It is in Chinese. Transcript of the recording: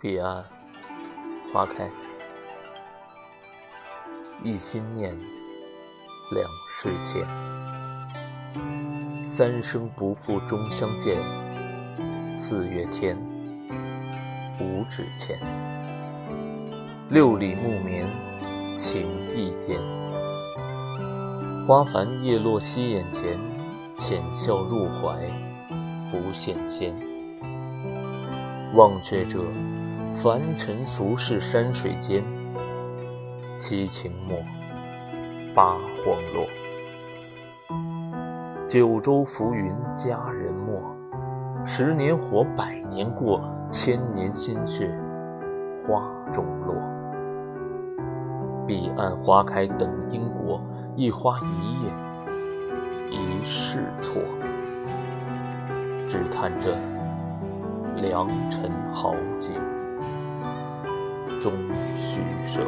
彼岸花开，一心念，两世牵。三生不负终相见，四月天，五指牵。六里木棉，情意坚。花繁叶落夕眼前，浅笑入怀，不羡仙。忘却这。凡尘俗世，山水间，七情墨，八荒落。九州浮云，佳人没。十年活，百年过，千年心血，花中落。彼岸花开，等因果，一花一叶，一世错。只叹这良辰好景。终虚设。